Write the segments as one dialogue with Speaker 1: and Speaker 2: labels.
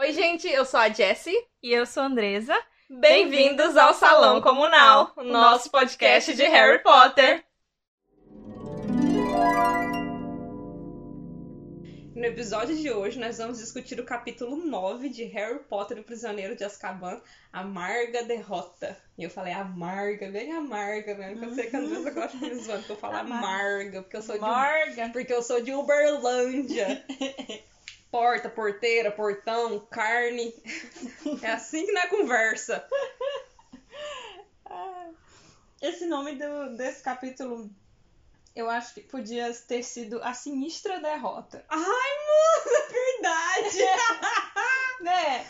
Speaker 1: Oi, gente, eu sou a Jessie.
Speaker 2: E eu sou a Andresa.
Speaker 1: Bem-vindos ao Salão Comunal, o nosso podcast de Harry Potter. No episódio de hoje, nós vamos discutir o capítulo 9 de Harry Potter e o Prisioneiro de Azkaban, Amarga Derrota. E eu falei amarga, bem amarga mesmo, que eu sei que a Andresa gosta de me zoando, que eu falo amarga, porque eu sou de, porque eu sou de Uberlândia. Porta, porteira, portão, carne. É assim que é conversa.
Speaker 2: Esse nome do, desse capítulo, eu acho que podia ter sido A Sinistra Derrota.
Speaker 1: Ai, mano, é verdade!
Speaker 2: Né?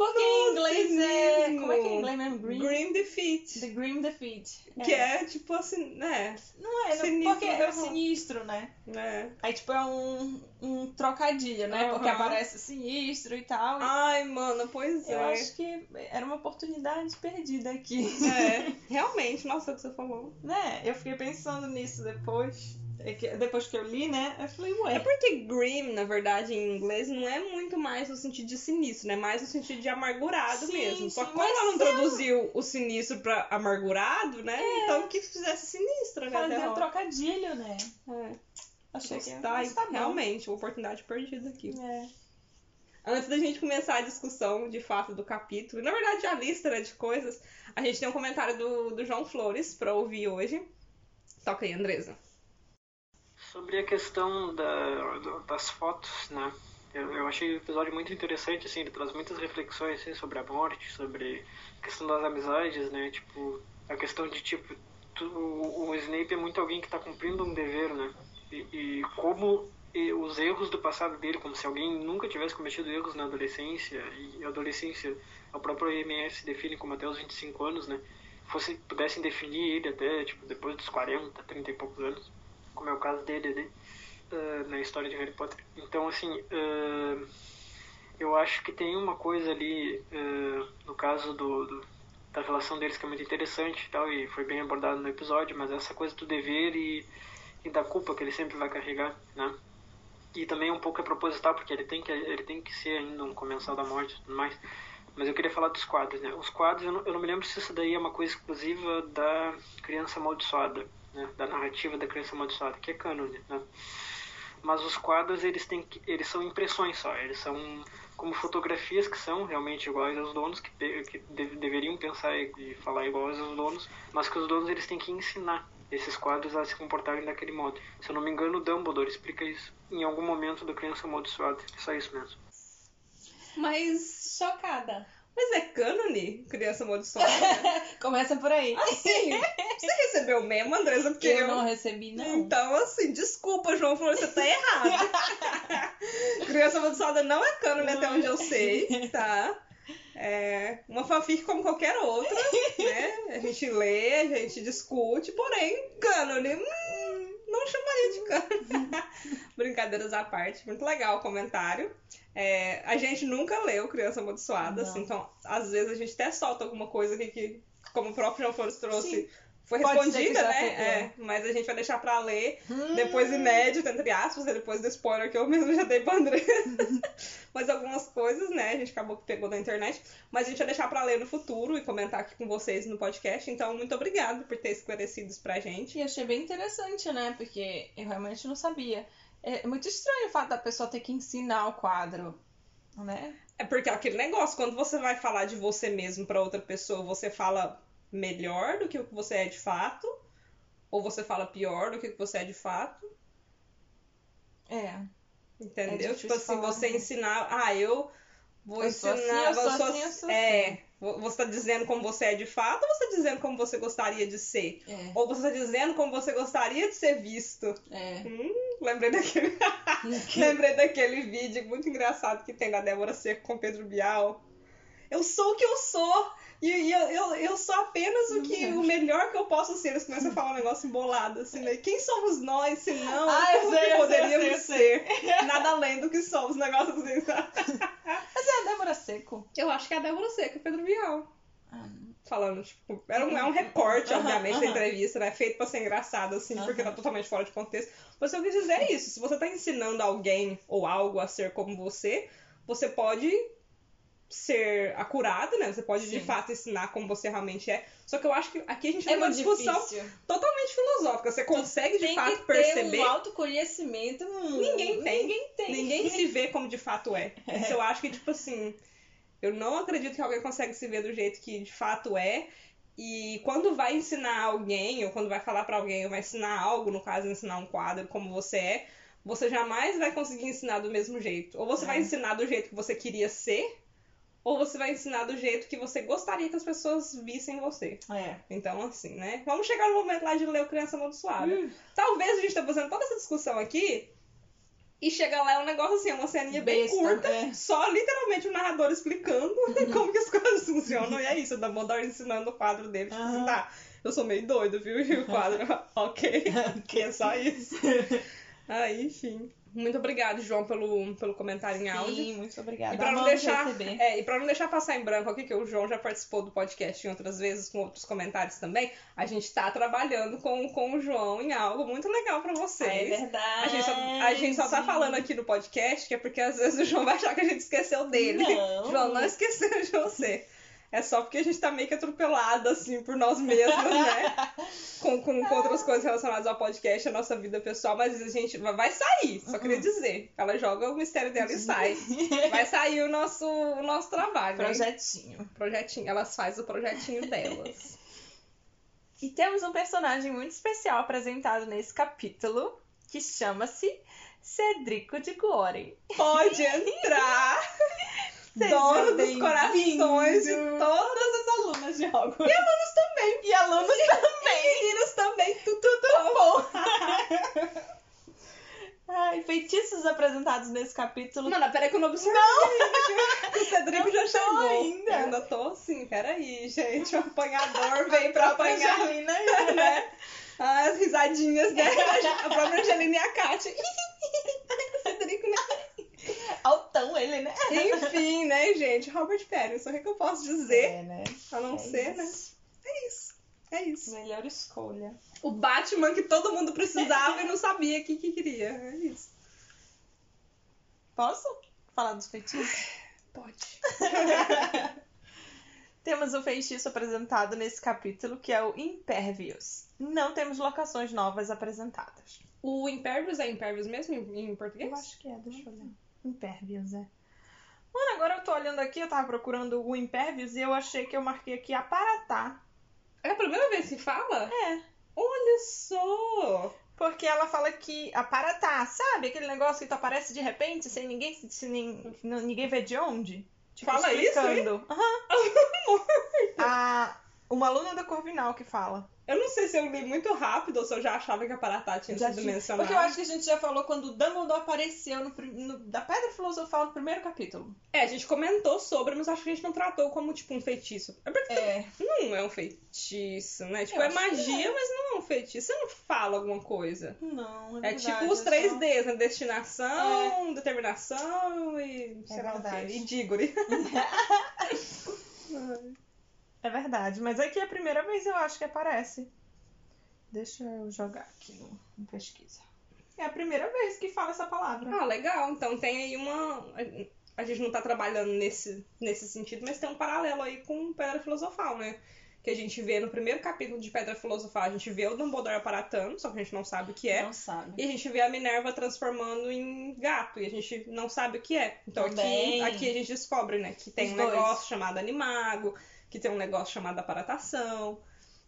Speaker 2: Porque em
Speaker 1: Nossa,
Speaker 2: inglês é. Como é que é em inglês mesmo? Green?
Speaker 1: Green Defeat.
Speaker 2: The Grim Defeat.
Speaker 1: Que é tipo assim, né?
Speaker 2: Não é,
Speaker 1: Sinistro
Speaker 2: porque é sinistro, né?
Speaker 1: né?
Speaker 2: Aí, tipo, é um, um trocadilho, né? Porque
Speaker 1: Aham.
Speaker 2: aparece sinistro e tal.
Speaker 1: Ai, mano, pois
Speaker 2: eu
Speaker 1: é.
Speaker 2: acho que era uma oportunidade perdida aqui.
Speaker 1: É, realmente, nossa, o que você falou.
Speaker 2: Né? Eu fiquei pensando nisso depois. É que- Depois que eu li, né? Eu falei, ué.
Speaker 1: É porque grim, na verdade, em inglês, não é muito mais no sentido de sinistro, né? Mais no sentido de amargurado
Speaker 2: Sim,
Speaker 1: mesmo. Só que como ela não traduziu o sinistro pra amargurado, né? Então que fizesse sinistra, né?
Speaker 2: Fazer um trocadilho, né?
Speaker 1: É.
Speaker 2: Achei que
Speaker 1: Tá,
Speaker 2: tá
Speaker 1: realmente, uma oportunidade perdida aqui.
Speaker 2: É.
Speaker 1: Antes da gente começar a discussão de fato do capítulo, na verdade a lista né, de coisas, a gente tem um comentário do, do João Flores pra ouvir hoje. Toca aí, Andresa.
Speaker 3: Sobre a questão da, das fotos, né? Eu, eu achei o episódio muito interessante, assim, ele traz muitas reflexões assim, sobre a morte, sobre a questão das amizades, né? Tipo, a questão de, tipo, tu- o, o Snape é muito alguém que está cumprindo um dever, né? E, e como e os erros do passado dele, como se alguém nunca tivesse cometido erros na adolescência, e a adolescência, o próprio OMS define como até os 25 anos, né? Fosse, pudessem definir ele até, tipo, depois dos 40, 30 e poucos anos como é o caso dele ali ah, na história de Harry Potter. Então, assim, ah, eu acho que tem uma coisa ali ah, no caso do, do- da relação deles que é muito interessante e tal, e foi bem abordado no episódio, mas essa coisa do dever e, e da culpa que ele sempre vai carregar, né? E também um pouco é proposital, porque ele tem que, ele tem que ser ainda um comensal da morte e tudo mais. Mas eu queria falar dos quadros, né? Os quadros, eu não, eu não me lembro se isso daí é uma coisa exclusiva da Criança Amaldiçoada, né? Da narrativa da Criança Amaldiçoada, que é cânone, né? Mas os quadros, eles, têm eles são impressões só, eles são como fotografias que são realmente iguais aos donos, que, que de- deveriam pensar e falar iguais aos donos, mas que os donos eles têm que ensinar esses quadros a se comportarem daquele modo. Se eu não me engano, o Dumbledore explica isso em algum momento da Criança Amaldiçoada. É só isso mesmo.
Speaker 1: Mas.
Speaker 2: Chocada.
Speaker 1: Mas é cânone, criança amaldiçoada?
Speaker 2: Começa por aí.
Speaker 1: Assim, você recebeu mesmo, Andresa? Porque
Speaker 2: eu não recebi, não.
Speaker 1: Então, assim, desculpa, João Flores, você tá errado. Criança amaldiçoada não é cânone até onde eu sei, tá? É uma fanfic como qualquer outra, né? A gente lê, a gente discute, porém, cânone, hum, não chamaria de cânone. Brincadeiras à parte, muito legal o comentário. É, a gente nunca leu Criança Amaldiçoada, assim, então às vezes a gente até solta alguma coisa aqui que, como o próprio João Flores trouxe,
Speaker 2: Sim.
Speaker 1: Foi respondida, né?
Speaker 2: foi,
Speaker 1: É, mas a gente vai deixar pra ler
Speaker 2: Hum.
Speaker 1: depois inédito, entre aspas, e depois do spoiler que eu mesmo já dei pra André. mas algumas coisas, né, a gente acabou que pegou da internet, mas a gente vai deixar pra ler no futuro e comentar aqui com vocês no podcast, então muito obrigado por ter esclarecido isso pra gente.
Speaker 2: E achei bem interessante, né? Porque eu realmente não sabia. É muito estranho o fato da pessoa ter que ensinar o quadro. né?
Speaker 1: É porque é aquele negócio, quando você vai falar de você mesmo pra outra pessoa, você fala melhor do que o que você é de fato? Ou você fala pior do que o que você é de fato?
Speaker 2: É.
Speaker 1: Entendeu?
Speaker 2: difícil
Speaker 1: tipo assim,
Speaker 2: falar,
Speaker 1: você ensinar. Ah, eu vou
Speaker 2: Eu sou
Speaker 1: ensinar.
Speaker 2: assim, eu sou assim, eu sou
Speaker 1: é,
Speaker 2: assim.
Speaker 1: vo- você tá dizendo como você é de fato ou você tá dizendo como você gostaria de ser?
Speaker 2: É.
Speaker 1: Ou você tá dizendo como você gostaria de ser visto?
Speaker 2: É.
Speaker 1: Hum, lembrei daquele. lembrei daquele vídeo muito engraçado que tem da Débora Seco com Pedro Bial. Eu sou o que eu sou! E, e eu, eu, eu sou apenas o que o melhor que eu posso ser. Eles começam a falar um negócio embolado, assim, né? Quem somos nós, se não?
Speaker 2: Ah, eu sei,
Speaker 1: que
Speaker 2: eu
Speaker 1: poderíamos
Speaker 2: sei, eu
Speaker 1: ser? Nada além do que somos, negócio assim, sabe?
Speaker 2: Mas é a Débora Seco.
Speaker 1: Eu acho que é a Débora Seca, o Pedro Bial.
Speaker 2: Ah,
Speaker 1: Falando, tipo, era um, é um recorte,
Speaker 2: Aham,
Speaker 1: obviamente, da entrevista, né? Feito pra ser engraçado, assim, porque tá totalmente fora de contexto. Mas o que eu quis dizer é isso. Se você tá ensinando alguém ou algo a ser como você, você pode ser acurado, né? Você pode, de
Speaker 2: Sim.
Speaker 1: fato, ensinar como você realmente é. Só que eu acho que aqui a gente
Speaker 2: É
Speaker 1: tem uma discussão
Speaker 2: difícil.
Speaker 1: totalmente filosófica. Você consegue, de
Speaker 2: Tem
Speaker 1: fato,
Speaker 2: que
Speaker 1: perceber...
Speaker 2: ter um autoconhecimento. hum,
Speaker 1: Ninguém tem.
Speaker 2: Ninguém tem.
Speaker 1: Ninguém se vê como de fato é. Isso eu acho que, tipo assim, eu não acredito que alguém consegue se ver do jeito que de fato é. E quando vai ensinar alguém, ou quando vai falar pra alguém, ou vai ensinar algo, no caso, ensinar um quadro como você é, você jamais vai conseguir ensinar do mesmo jeito. Ou você
Speaker 2: É.
Speaker 1: vai ensinar do jeito que você queria ser, ou você vai ensinar do jeito que você gostaria que as pessoas vissem você.
Speaker 2: É.
Speaker 1: Então, assim, né? Vamos chegar no momento lá de ler o Criança Amaldiçoada.
Speaker 2: Hum.
Speaker 1: Talvez a gente tá fazendo toda essa discussão aqui e chega lá é um negócio assim, uma ceninha bem
Speaker 2: Besta,
Speaker 1: curta,
Speaker 2: é.
Speaker 1: só literalmente o narrador explicando como que as coisas funcionam. E é isso, o Dumbledore ensinando o quadro dele. Tipo assim,
Speaker 2: Aham.
Speaker 1: tá, eu sou meio doido, viu? E o quadro, ok. Que é só isso. Aí, enfim. Muito obrigada, João, pelo, pelo comentário em áudio.
Speaker 2: Sim, muito obrigada.
Speaker 1: E pra, não deixar, é, e pra não deixar passar em branco aqui, que o João já participou do podcast em outras vezes, com outros comentários também, a gente tá trabalhando com, com o João em algo muito legal pra
Speaker 2: É
Speaker 1: vocês.
Speaker 2: verdade.
Speaker 1: A gente, só, a gente só tá falando aqui no podcast que é porque às vezes o João vai achar que a gente esqueceu dele.
Speaker 2: Não.
Speaker 1: João, não esqueceu de você. É só porque a gente tá meio que atropelado, assim, por nós mesmos, né? Com, com, com outras coisas relacionadas ao podcast, a nossa vida pessoal, mas a gente vai sair, só queria
Speaker 2: Uhum.
Speaker 1: dizer. Ela joga o mistério dela e sai. Vai sair o nosso, o nosso trabalho. né?
Speaker 2: Projetinho.
Speaker 1: Projetinho. Elas fazem o projetinho delas.
Speaker 2: E temos um personagem muito especial apresentado nesse capítulo, que chama-se Cedrico de Gore.
Speaker 1: Pode entrar!
Speaker 2: Seja
Speaker 1: Dono dos corações de todas
Speaker 2: as alunas de Hogwarts.
Speaker 1: E alunos também.
Speaker 2: E alunos
Speaker 1: E meninos também. Tudo, tudo bom.
Speaker 2: Ai, feitiços apresentados nesse capítulo.
Speaker 1: Mano, peraí que eu não observei que o Cedrico
Speaker 2: Não
Speaker 1: já chegou.
Speaker 2: ainda.
Speaker 1: Eu ainda tô assim, peraí, gente. O apanhador veio pra apanhar,
Speaker 2: Angelina.
Speaker 1: né? Ah, as risadinhas, né? A própria Angelina e a Kátia. o Cedrico, né?
Speaker 2: Altão ele, né?
Speaker 1: Enfim, né, gente? Robert Pattinson, o que eu posso dizer?
Speaker 2: É, né?
Speaker 1: A não
Speaker 2: É
Speaker 1: ser, né?
Speaker 2: isso.
Speaker 1: É isso. É isso.
Speaker 2: Melhor escolha.
Speaker 1: O Batman que todo mundo precisava e não sabia o que, que queria. É isso.
Speaker 2: Posso falar dos feitiços?
Speaker 1: Pode.
Speaker 2: Temos um feitiço apresentado nesse capítulo que é o Impervious. Não temos locações novas apresentadas.
Speaker 1: O Impervious é Impervious mesmo em, em português?
Speaker 2: Eu acho que é, deixa eu olhar. Impervious, é. Mano, agora eu tô olhando aqui, eu tava procurando o Impervious e eu achei que eu marquei aqui Aparatá.
Speaker 1: É a primeira vez que fala?
Speaker 2: É.
Speaker 1: Olha só!
Speaker 2: Porque ela fala que Aparatá, sabe? Aquele negócio que tu aparece de repente, sem ninguém, se nem, ninguém vê de onde. Tipo,
Speaker 1: Fala isso,
Speaker 2: explicando. Aham. A, uma aluna da Corvinal que fala.
Speaker 1: Eu não sei se eu li muito rápido ou se eu já achava que a Paratá tinha
Speaker 2: Já
Speaker 1: sido
Speaker 2: tinha-
Speaker 1: mencionada.
Speaker 2: Porque eu acho que a gente já falou quando o Dumbledore apareceu no, no- da Pedra Filosofal no primeiro capítulo.
Speaker 1: É, a gente comentou sobre, mas acho que a gente não tratou como, tipo, um feitiço. É porque
Speaker 2: É.
Speaker 1: não é um feitiço, né? Tipo,
Speaker 2: Eu
Speaker 1: é magia, mas não é um feitiço. Você não fala alguma coisa.
Speaker 2: Não, é
Speaker 1: É
Speaker 2: verdade,
Speaker 1: tipo os
Speaker 2: é
Speaker 1: três
Speaker 2: só-
Speaker 1: Ds, né? Destinação, determinação e sei lá o quê.
Speaker 2: verdade.
Speaker 1: E Diggory.
Speaker 2: É verdade, mas aqui é a primeira vez eu acho que aparece. Deixa eu jogar aqui no, no pesquisa. É a primeira vez que fala essa palavra.
Speaker 1: Ah, legal. Então tem aí uma. A gente não tá trabalhando nesse, nesse sentido, mas tem um paralelo aí com Pedra Filosofal, né? que a gente vê no primeiro capítulo de Pedra Filosofal, a gente vê o Dumbledore aparatando, só que a gente não sabe o que é.
Speaker 2: Não sabe.
Speaker 1: E a gente vê a Minerva transformando em gato, e a gente não sabe o que é. Então aqui,
Speaker 2: Também.
Speaker 1: aqui a gente descobre, né, que tem
Speaker 2: Os
Speaker 1: um
Speaker 2: dois.
Speaker 1: negócio chamado Animago, que tem um negócio chamado aparatação,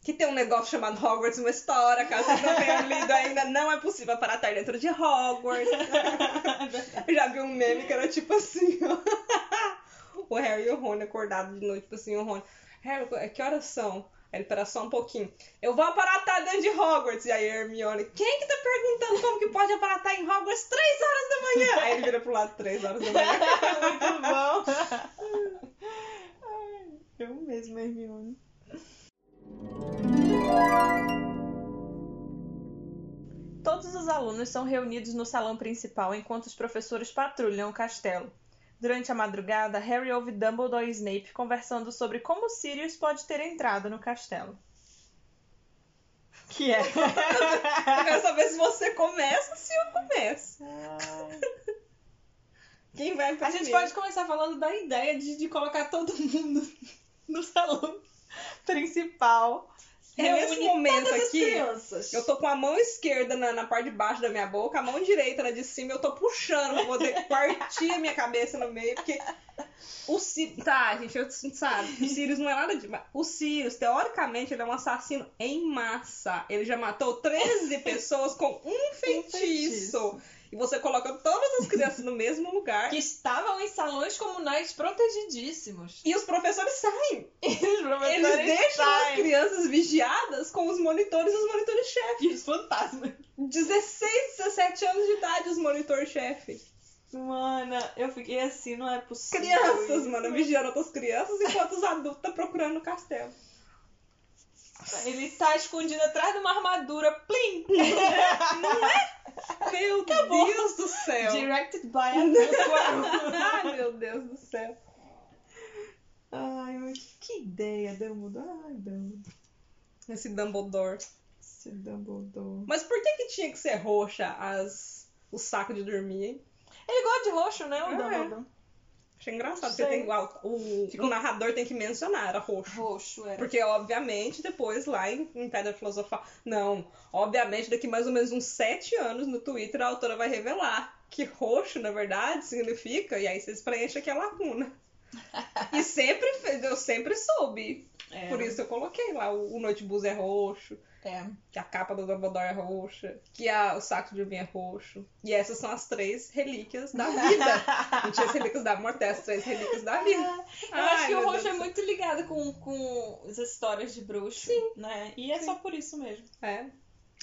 Speaker 1: que tem um negócio chamado Hogwarts uma história, caso vocês não tenham lido ainda, não é possível aparatar dentro de Hogwarts. Já vi um meme que era tipo assim, ó. O Harry e o Rony acordados de noite, tipo assim, o Rony. Harry, que horas são? Aí ele, pera só um pouquinho. Eu vou aparatar dentro de Hogwarts. E aí a Hermione, quem que tá perguntando como que pode aparatar em Hogwarts 3 horas da manhã? Aí ele vira pro lado 3 horas da manhã.
Speaker 2: Muito bom. Eu mesmo, Hermione. Todos os alunos são reunidos no salão principal enquanto os professores patrulham o castelo. Durante a madrugada, Harry ouve Dumbledore e Snape conversando sobre como Sirius pode ter entrado no castelo. Que é?
Speaker 1: Eu quero saber se você começa ou se eu começo. Quem vai
Speaker 2: A
Speaker 1: primeiro?
Speaker 2: gente pode começar falando da ideia de, de colocar todo mundo no salão principal.
Speaker 1: É nesse momento aqui,
Speaker 2: crianças.
Speaker 1: Eu tô com a mão esquerda na, na parte de baixo da minha boca, a mão direita na de cima, eu tô puxando pra poder partir a minha cabeça no meio, porque o Sirius. Tá, gente, eu sabe, o Sirius não é nada de. O Sirius, teoricamente, ele é um assassino em massa. Ele já matou 13 pessoas com um feitiço.
Speaker 2: feitiço.
Speaker 1: E você coloca todas as crianças no mesmo lugar.
Speaker 2: Que estavam em salões comunais protegidíssimos.
Speaker 1: E os professores saem.
Speaker 2: Os professores
Speaker 1: Eles deixam as
Speaker 2: saem.
Speaker 1: crianças vigiadas com os monitores e os monitores-chefe.
Speaker 2: E os fantasmas.
Speaker 1: 16, 17 anos de idade, os monitor-chefe.
Speaker 2: Mana, eu fiquei assim, não é possível.
Speaker 1: Crianças,
Speaker 2: isso.
Speaker 1: mano, vigiando outras crianças enquanto os adultos estão procurando o castelo.
Speaker 2: Ele tá escondido atrás de uma armadura. Plim!
Speaker 1: Meu
Speaker 2: Acabou.
Speaker 1: Deus do céu.
Speaker 2: Directed by a.
Speaker 1: Ai, meu Deus do céu.
Speaker 2: Ai, mas que ideia, Dumbledore. Ai, Dumbledore.
Speaker 1: Esse Dumbledore.
Speaker 2: Esse Dumbledore.
Speaker 1: Mas por que que tinha que ser roxa as... o saco de dormir, hein?
Speaker 2: Ele gosta de roxo, né, o
Speaker 1: É.
Speaker 2: Dumbledore?
Speaker 1: Achei engraçado,
Speaker 2: Não
Speaker 1: porque
Speaker 2: sei.
Speaker 1: tem, igual, o, o narrador tem que mencionar, era roxo.
Speaker 2: Roxo, era.
Speaker 1: Porque, obviamente, depois lá em, em Pedra Filosofal. Não, obviamente, daqui mais ou menos uns sete anos no Twitter a autora vai revelar que roxo, na verdade, significa. E aí vocês preenchem aqui a lacuna. E sempre, eu sempre soube.
Speaker 2: É.
Speaker 1: Por isso eu coloquei lá: o, o Noite Bus é roxo,
Speaker 2: É.
Speaker 1: que a capa do Dumbledore é roxa, que a, o saco de dormir é roxo. E essas são as três relíquias da vida. Não tinha as relíquias da morte, é as três relíquias da vida.
Speaker 2: Eu acho
Speaker 1: Ai,
Speaker 2: que o roxo
Speaker 1: Deus
Speaker 2: é muito ligado com, com as histórias de bruxo. Sim. Né? E é só por isso mesmo.
Speaker 1: É.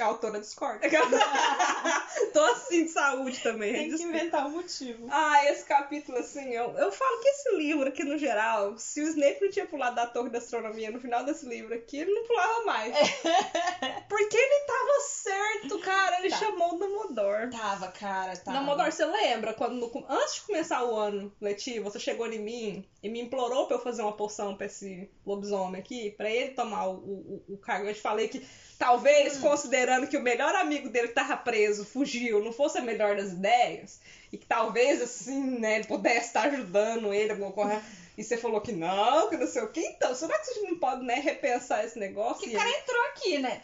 Speaker 1: A autora discorda. Tô assim de saúde também.
Speaker 2: Tem que inventar um motivo.
Speaker 1: Ah, esse capítulo, assim, eu, eu falo que esse livro aqui, no geral, se o Snape não tinha pulado da torre da astronomia no final desse livro aqui, ele não pulava mais. Porque ele tava certo, cara. Ele
Speaker 2: Tá.
Speaker 1: chamou o Dumbledore.
Speaker 2: Tava, cara, tava.
Speaker 1: Dumbledore, você lembra quando, no- antes de começar o ano letivo, você chegou em mim e me implorou pra eu fazer uma poção pra esse lobisomem aqui, pra ele tomar o, o, o cargo? Eu te falei que talvez,
Speaker 2: Hum.
Speaker 1: considerando que o melhor amigo dele que tava preso fugiu, não fosse a melhor das ideias, e que talvez, assim, né, ele pudesse estar ajudando ele, alguma coisa. E você falou que não, que não sei o que. Então, será que você não pode, né, repensar esse negócio?
Speaker 2: Que o cara entrou aqui, né?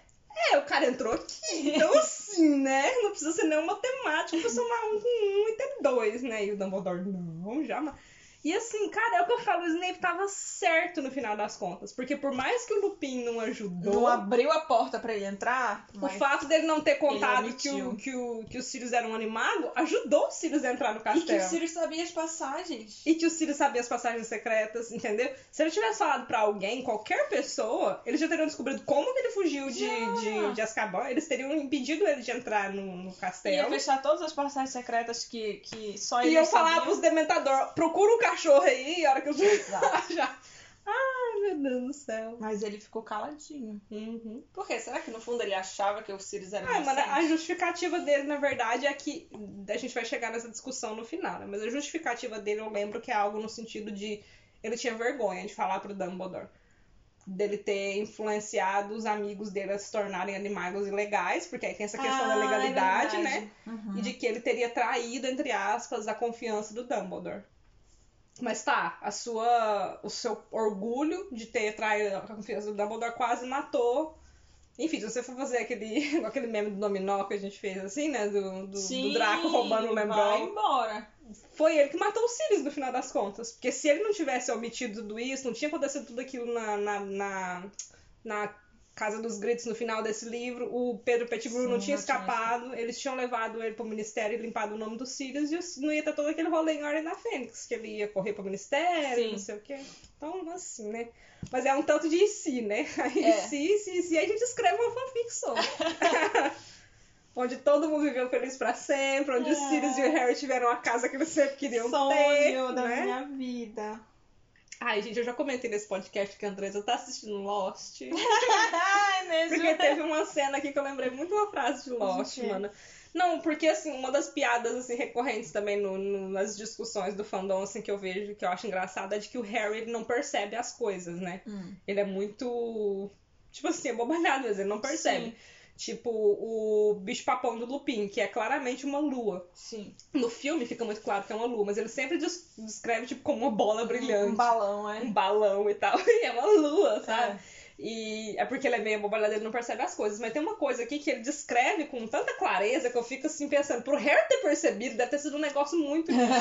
Speaker 1: é, o cara entrou aqui. Então, assim, né? Não precisa ser nenhum matemático pra somar um com um e ter dois, né? E o Dumbledore, não, jamais. E assim, cara, é o que eu falo, o Snape tava certo no final das contas. Porque por mais que o Lupin não ajudou,
Speaker 2: Não abriu a porta pra ele entrar.
Speaker 1: o fato dele não ter contado que o, que, o, que o Sirius era um animago ajudou o Sirius a entrar no
Speaker 2: E
Speaker 1: castelo.
Speaker 2: que o Sirius sabia as passagens.
Speaker 1: E que o Sirius sabia as passagens secretas, entendeu? Se ele tivesse falado pra alguém, qualquer pessoa, eles já teriam descobrido como que ele fugiu de, de, de Azkaban. Eles teriam impedido ele de entrar no, no
Speaker 2: Ia
Speaker 1: castelo.
Speaker 2: fechar todas as passagens secretas que, que só
Speaker 1: E
Speaker 2: ele
Speaker 1: eu falar
Speaker 2: sabia.
Speaker 1: pros dementador, procura um cachorro aí, a hora que eu
Speaker 2: Exato.
Speaker 1: já. Ai, meu Deus do céu.
Speaker 2: Mas ele ficou caladinho.
Speaker 1: Uhum.
Speaker 2: Por quê? Será que no fundo ele achava que o Sirius era
Speaker 1: Ah, mano, a justificativa dele, na verdade, é que. A gente vai chegar nessa discussão no final, né? Mas a justificativa dele, eu lembro que é algo no sentido de. Ele tinha vergonha de falar pro Dumbledore. Dele ter influenciado os amigos dele a se tornarem animagos ilegais, porque aí tem essa questão da
Speaker 2: Ah, é
Speaker 1: legalidade, né?
Speaker 2: verdade. Uhum.
Speaker 1: E de que ele teria traído, entre aspas, a confiança do Dumbledore. Mas tá, a sua, o seu orgulho de ter traído a confiança do Dumbledore quase matou. Enfim, se você for fazer aquele, aquele meme do dominó que a gente fez assim, né? Do, do,
Speaker 2: Sim,
Speaker 1: do Draco roubando o
Speaker 2: Vai
Speaker 1: Lembron.
Speaker 2: embora.
Speaker 1: Foi ele que matou o Sirius no final das contas. Porque se ele não tivesse omitido tudo isso, não tinha acontecido tudo aquilo na, na, na, na Casa dos Gritos no final desse livro, o Pedro Pettigrew
Speaker 2: Sim,
Speaker 1: não tinha
Speaker 2: não tinha
Speaker 1: escapado, eles tinham levado ele pro ministério e limpado o nome do Sirius e o- não ia ter todo aquele rolê em Ordem da Fênix, que ele ia correr pro ministério,
Speaker 2: Sim.
Speaker 1: não sei o quê. Então, assim, né? Mas é um tanto de si, né? Aí
Speaker 2: É.
Speaker 1: si, si, si, aí a gente escreve uma fanfic sobre. Onde todo mundo viveu feliz pra sempre, onde
Speaker 2: É.
Speaker 1: o Sirius e o Harry tiveram a casa que eles sempre queriam
Speaker 2: Sonho
Speaker 1: ter,
Speaker 2: da
Speaker 1: né?
Speaker 2: minha vida.
Speaker 1: Ai, gente, eu já comentei nesse podcast que a Andresa tá assistindo Lost.
Speaker 2: Ai, mesmo.
Speaker 1: Porque teve uma cena aqui que eu lembrei muito uma frase de Lost, mano. Não, porque assim, uma das piadas assim, recorrentes também no, no- nas discussões do fandom assim, que eu vejo, que eu acho engraçado, é de que o Harry não percebe as coisas, né?
Speaker 2: Hum.
Speaker 1: Ele é muito. Tipo assim, abobalhado, mas ele não percebe.
Speaker 2: Sim.
Speaker 1: Tipo, o bicho-papão do Lupin, que é claramente uma lua.
Speaker 2: Sim.
Speaker 1: No filme fica muito claro que é uma lua, mas ele sempre des- descreve tipo, como uma bola brilhante.
Speaker 2: Um balão, é.
Speaker 1: um balão e tal. E é uma lua, sabe?
Speaker 2: É.
Speaker 1: E é porque ele é meio abobalhado, ele não percebe as coisas. Mas tem uma coisa aqui que ele descreve com tanta clareza que eu fico assim pensando, pro Harry ter percebido, deve ter sido um negócio muito nítido.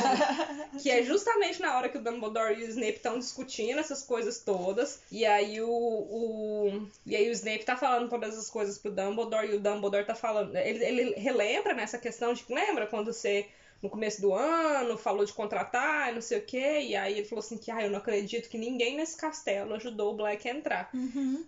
Speaker 1: que é justamente na hora que o Dumbledore e o Snape estão discutindo essas coisas todas. E aí o, o. E aí o Snape tá falando todas as coisas pro Dumbledore e o Dumbledore tá falando. Ele, ele relembra nessa questão de que lembra quando você. No começo do ano, falou de contratar não sei o quê. E aí ele falou assim que, ah, eu não acredito que ninguém nesse castelo ajudou o Black a entrar.
Speaker 2: Uhum.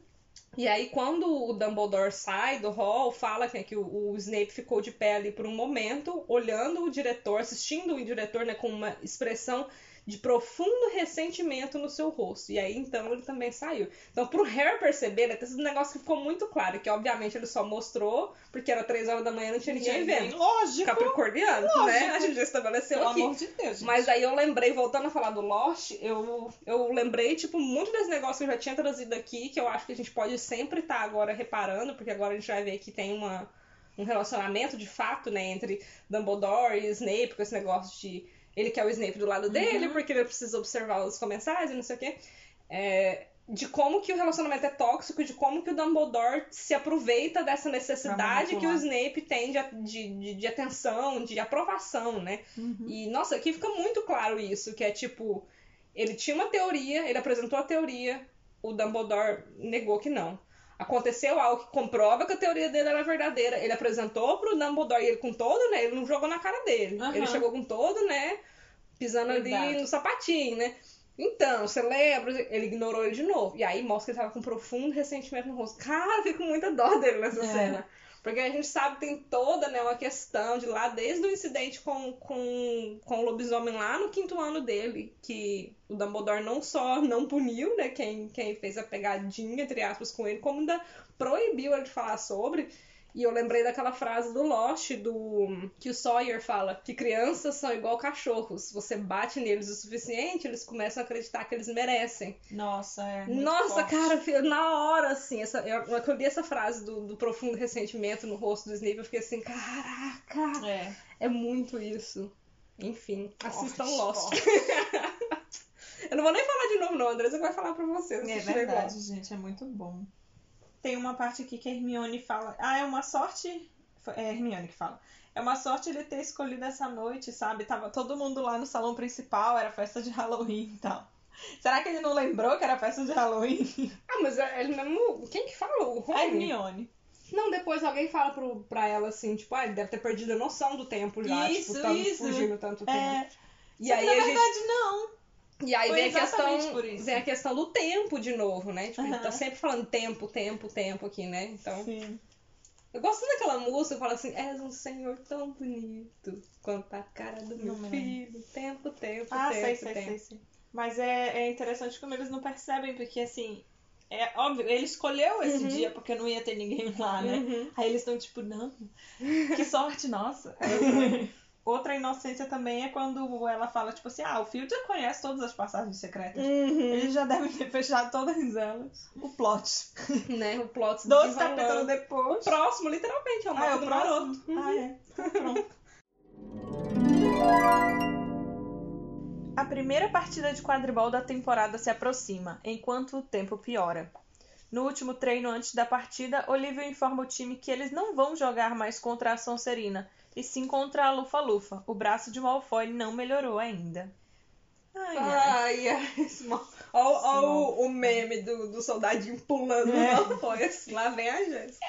Speaker 1: E aí, quando o Dumbledore sai do hall, fala que, que o, o Snape ficou de pé ali por um momento, olhando o diretor, assistindo o diretor, né, com uma expressão de profundo ressentimento no seu rosto. E aí, então, ele também saiu. Então, pro Harry perceber, né, tem um negócio que ficou muito claro, que obviamente ele só mostrou, porque era três horas da manhã não tinha ninguém vendo.
Speaker 2: Lógico.
Speaker 1: Capricorniano, né? A gente já estabeleceu
Speaker 2: Pelo
Speaker 1: aqui.
Speaker 2: amor de Deus. gente.
Speaker 1: Mas aí eu lembrei, voltando a falar do Lost, eu, eu lembrei, tipo, muito desse negócio que eu já tinha trazido aqui, que eu acho que a gente pode sempre estar agora reparando, porque agora a gente vai ver que tem uma, um relacionamento de fato, né, entre Dumbledore e Snape, com esse negócio de ele quer o Snape do lado dele,
Speaker 2: Uhum.
Speaker 1: porque ele precisa observar os comensais e não sei o quê. É, de como que o relacionamento é tóxico, de como que o Dumbledore se aproveita dessa necessidade que o. Snape tem de, de, de, de atenção, de aprovação, né?
Speaker 2: Uhum.
Speaker 1: E, nossa, aqui fica muito claro isso, que é tipo, ele tinha uma teoria, ele apresentou a teoria, o Dumbledore negou que não. Aconteceu algo que comprova que a teoria dele era verdadeira. Ele apresentou pro Dumbledore e ele com todo, né? Ele não jogou na cara dele.
Speaker 2: Aham.
Speaker 1: Ele chegou com todo, né? Pisando ali no sapatinho, né? Então, você lembra? Ele ignorou ele de novo. E aí mostra que ele tava com profundo ressentimento no rosto. Cara, eu fico com muita dó dele nessa
Speaker 2: É.
Speaker 1: cena. Porque a gente sabe que tem toda né, uma questão de lá, desde o incidente com, com, com o lobisomem lá no quinto ano dele, que o Dumbledore não só não puniu, né, quem, quem fez a pegadinha, entre aspas, com ele, como ainda proibiu ele de falar sobre. E eu lembrei daquela frase do Lost, do que o Sawyer fala, que crianças são igual cachorros. Você bate neles o suficiente, eles começam a acreditar que eles merecem.
Speaker 2: Nossa, é.
Speaker 1: Nossa,
Speaker 2: forte.
Speaker 1: cara, na hora, assim, essa, eu, eu li essa frase do, do profundo ressentimento no rosto do Snape, eu fiquei assim, caraca,
Speaker 2: É.
Speaker 1: é muito isso. Enfim, assistam
Speaker 2: Forte,
Speaker 1: Lost.
Speaker 2: forte.
Speaker 1: eu não vou nem falar de novo, não, Andressa vai falar pra vocês.
Speaker 2: É verdade,
Speaker 1: Lost.
Speaker 2: gente, é muito bom. Tem uma parte aqui que a Hermione fala. Ah, é uma sorte. É a Hermione que fala. É uma sorte ele ter escolhido essa noite, sabe? Tava todo mundo lá no salão principal, era festa de Halloween e tal. Será que ele não lembrou que era festa de Halloween?
Speaker 1: Ah, mas é- ele mesmo. Quem que fala? O
Speaker 2: A? Hermione.
Speaker 1: Não, depois alguém fala pro, pra ela assim, tipo, ah, ele deve ter perdido a noção do tempo já,
Speaker 2: Isso,
Speaker 1: tipo,
Speaker 2: isso.
Speaker 1: fugindo tanto tempo.
Speaker 2: É.
Speaker 1: E
Speaker 2: Só
Speaker 1: aí
Speaker 2: na
Speaker 1: a gente
Speaker 2: verdade, não.
Speaker 1: E aí
Speaker 2: Foi
Speaker 1: vem a, questão, vem a questão do tempo de novo, né? Tipo, ele tá sempre falando tempo, tempo, tempo aqui, né? Então,
Speaker 2: Sim.
Speaker 1: eu gosto daquela música fala assim, és um senhor tão bonito quanto a cara do meu
Speaker 2: Não me
Speaker 1: filho. Tempo, tempo,
Speaker 2: Ah,
Speaker 1: tempo,
Speaker 2: sei, sei,
Speaker 1: tempo.
Speaker 2: sei, sei. Mas é, é interessante como eles não percebem, porque assim, é óbvio, ele escolheu esse
Speaker 1: Uhum.
Speaker 2: dia porque não ia ter ninguém lá, né?
Speaker 1: Uhum.
Speaker 2: Aí eles estão tipo, não, que sorte nossa. Outra inocência também é quando ela fala, tipo assim, ah, o Field já conhece todas as passagens secretas.
Speaker 1: Uhum.
Speaker 2: Eles já devem ter fechado todas elas. O plot.
Speaker 1: Né? O plot
Speaker 2: Dois capítulos depois.
Speaker 1: Próximo, literalmente, é o
Speaker 2: Ah, é o
Speaker 1: do
Speaker 2: próximo?
Speaker 1: maroto. Uhum.
Speaker 2: Ah, é. Pronto. A primeira partida de quadribol da temporada se aproxima, enquanto o tempo piora. No último treino antes da partida, Olivia informa o time que eles não vão jogar mais contra a Sonserina, e sim contra a Lufa-Lufa. O braço de Malfoy não melhorou ainda.
Speaker 1: Ai, ai. ai Olha o, o meme do, do soldadinho pulando é. Malfoy, assim, lá vem a Jéssica.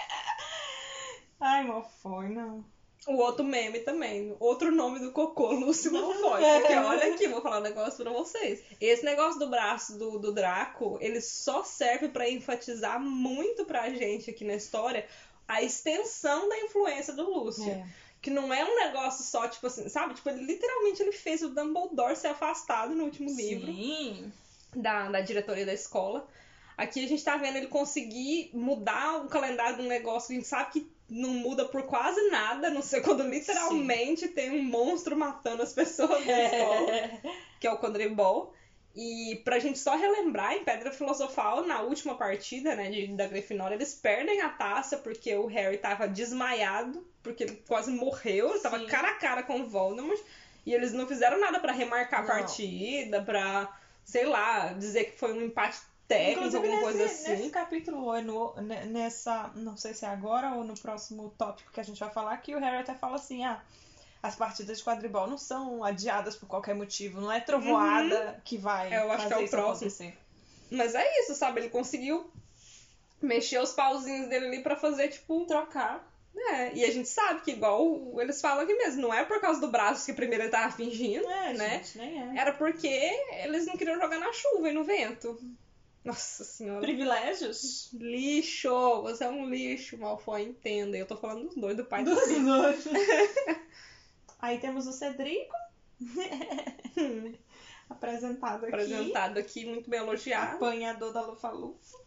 Speaker 2: Ai, Malfoy, não.
Speaker 1: O outro meme também. Outro nome do cocô, Lúcio Malfoy. Porque olha aqui, vou falar um negócio pra vocês. Esse negócio do braço do, do Draco, ele só serve para enfatizar muito pra gente aqui na história a extensão da influência do Lúcio. É. Que não é um negócio só, tipo assim, sabe? Tipo, ele literalmente ele fez o Dumbledore ser afastado no último livro.
Speaker 2: Sim.
Speaker 1: Da, da diretoria da escola. Aqui a gente tá vendo ele conseguir mudar o calendário de um negócio que a gente sabe que não muda por quase nada, não sei quando literalmente Sim. tem um monstro matando as pessoas na escola, que é o Quadribol. E pra gente só relembrar, em Pedra Filosofal, na última partida, né, de, da Grifinória, eles perdem a taça porque o Harry tava desmaiado, porque ele quase morreu, ele tava cara a cara com o Voldemort, e eles não fizeram nada para remarcar não. a partida, pra, sei lá, dizer que foi um empate técnico, Inclusive, alguma
Speaker 2: nesse,
Speaker 1: coisa assim.
Speaker 2: Nesse capítulo, no, nessa, não sei se é agora ou no próximo tópico que a gente vai falar, que o Harry até fala assim, ah, as partidas de quadribol não são adiadas por qualquer motivo, não é trovoada uhum. que vai
Speaker 1: é, eu acho
Speaker 2: fazer
Speaker 1: que é o próximo. acontecer. Mas é isso, sabe? Ele conseguiu mexer os pauzinhos dele ali para fazer, tipo, trocar. É, e a gente sabe que, igual eles falam aqui mesmo, não é por causa do braço que primeiro ele tava fingindo,
Speaker 2: é,
Speaker 1: né?
Speaker 2: Gente, nem é.
Speaker 1: Era porque eles não queriam jogar na chuva e no vento. Nossa senhora.
Speaker 2: Privilégios?
Speaker 1: Lixo! Você é um lixo, Malfoy, entenda. Eu tô falando dos dois, do pai
Speaker 2: do Dos dois. Aí temos o Cedrico. Apresentado aqui.
Speaker 1: Apresentado aqui, muito bem elogiado.
Speaker 2: Apanhador da Lufa-Lufa.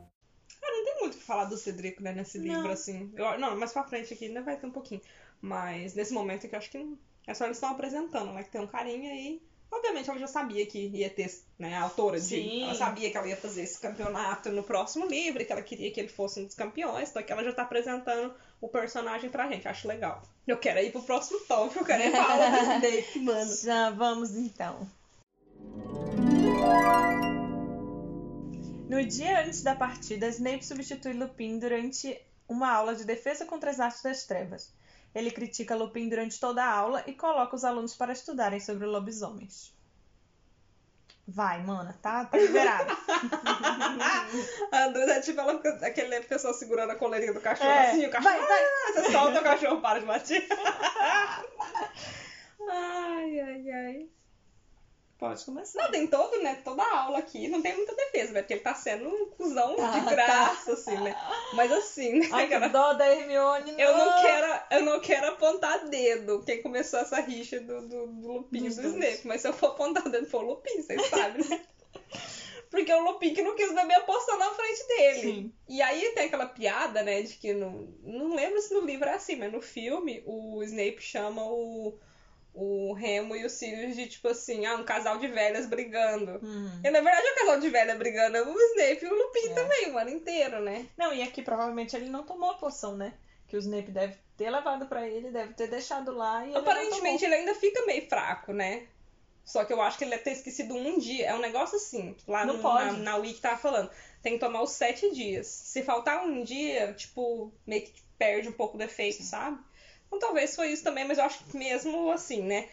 Speaker 1: falar do Cedrico, né, nesse livro, não. assim. Eu, não, mais pra frente aqui ainda vai ter um pouquinho. Mas nesse momento aqui eu acho que é só eles estão apresentando, né? Que tem um carinha aí. Obviamente ela já sabia que ia ter, né, a autora de. Sim. Ela sabia que ela ia fazer esse campeonato no próximo livro, que ela queria que ele fosse um dos campeões, então aqui ela já tá apresentando o personagem pra gente. Acho legal. Eu quero ir pro próximo top, eu quero ir falar do Snape, mano.
Speaker 2: Já vamos então. No dia antes da partida, Snape substitui Lupin durante uma aula de defesa contra as artes das trevas. Ele critica Lupin durante toda a aula e coloca os alunos para estudarem sobre lobisomens. Vai, mana, tá, tá liberada.
Speaker 1: a é tipo ela, aquele pessoa segurando a coleirinha do cachorro é. assim, o cachorro. Vai, vai. Ah, você solta o cachorro para de bater. ai, ai, ai.
Speaker 2: Pode começar.
Speaker 1: Não, tem todo, né? Toda a aula aqui, não tem muita defesa, né? Porque ele tá sendo um cuzão ah, de tá. graça, tá. assim, né? Mas assim, né?
Speaker 2: Ai, que dó da Hermione, não.
Speaker 1: Eu não quero, eu não quero apontar dedo quem começou essa rixa do, do, do Lupin e do Snape. Mas se eu for apontar dedo, for o Lupin, vocês sabem, né? Porque o Lupin que não quis beber a poção na frente dele. Sim. E aí tem aquela piada, né, de que no, não lembro se no livro é assim, mas no filme o Snape chama o o Remo e o Sirius de, tipo assim, ah, um casal de velhas brigando.
Speaker 2: Hum.
Speaker 1: E na verdade é um casal de velha brigando, é o Snape e o Lupin
Speaker 2: É.
Speaker 1: também, o ano inteiro, né?
Speaker 2: Não, e aqui provavelmente ele não tomou a poção, né? Que o Snape deve ter levado pra ele, deve ter deixado lá e ele
Speaker 1: Aparentemente ele ainda fica meio fraco, né? Só que eu acho que ele deve ter esquecido um dia. É um negócio assim, lá no, na, na Wiki tava falando. Tem que tomar os sete dias. Se faltar um dia, tipo, meio que perde um pouco do efeito, sabe? Então talvez foi isso também, mas eu acho que mesmo assim, né?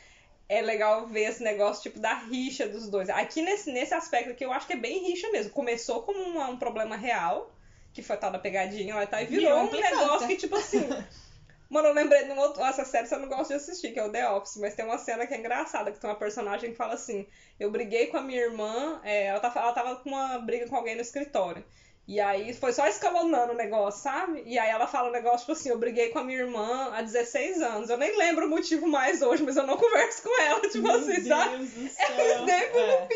Speaker 1: É legal ver esse negócio, tipo, da rixa dos dois. Aqui nesse, nesse aspecto aqui, eu acho que é bem rixa mesmo. Começou como um, um problema real, que foi tal da pegadinha lá e tal, e virou
Speaker 2: Virou
Speaker 1: um negócio que, tipo assim. Mano, eu lembrei de um outro. Essa série você não gosta de assistir, que é o The Office, mas tem uma cena que é engraçada, que tem uma personagem que fala assim: Eu briguei com a minha irmã, é, ela, tava, ela tava com uma briga com alguém no escritório. E aí foi só escalonando o negócio, sabe? E aí ela fala um negócio tipo assim: Eu briguei com a minha irmã há 16 anos. Eu nem lembro o motivo mais hoje, mas eu não converso com ela, tipo
Speaker 2: Meu
Speaker 1: assim, sabe?
Speaker 2: Deus do
Speaker 1: É
Speaker 2: céu.
Speaker 1: o Snape e o
Speaker 2: É.
Speaker 1: Lupin.